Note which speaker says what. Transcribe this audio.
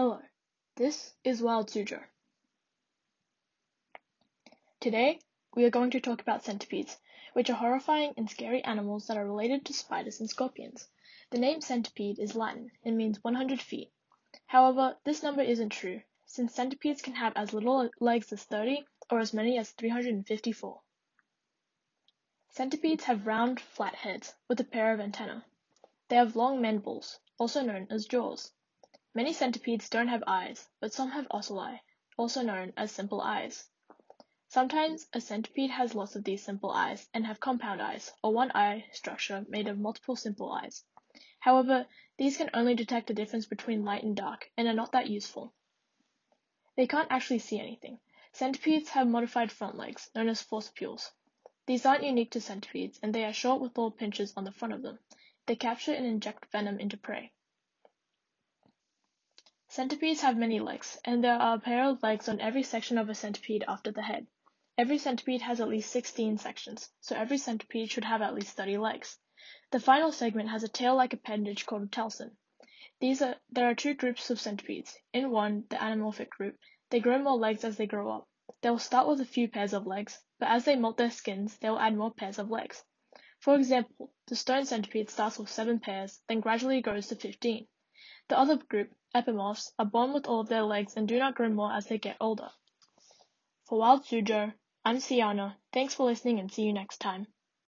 Speaker 1: Hello, this is Wild Suzhou. Today, we are going to talk about centipedes, which are horrifying and scary animals that are related to spiders and scorpions. The name centipede is Latin and means 100 feet. However, this number isn't true, since centipedes can have as little legs as 30 or as many as 354. Centipedes have round, flat heads with a pair of antennae. They have long mandibles, also known as jaws. Many centipedes don't have eyes, but some have ocelli, also known as simple eyes. Sometimes a centipede has lots of these simple eyes and have compound eyes, or one eye structure made of multiple simple eyes. However, these can only detect the difference between light and dark and are not that useful. They can't actually see anything. Centipedes have modified front legs, known as forcipules. These aren't unique to centipedes, and they are short with little pinches on the front of them. They capture and inject venom into prey. Centipedes have many legs, and there are a pair of legs on every section of a centipede after the head. Every centipede has at least 16 sections, so every centipede should have at least 30 legs. The final segment has a tail-like appendage called a telson. These are, there are two groups of centipedes. In one, the anamorphic group, they grow more legs as they grow up. They will start with a few pairs of legs, but as they molt their skins, they will add more pairs of legs. For example, the stone centipede starts with 7 pairs, then gradually grows to 15. The other group, epimorphs, are born with all of their legs and do not grow more as they get older. For Wild Suzhou, I'm Siana. Thanks for listening and see you next time.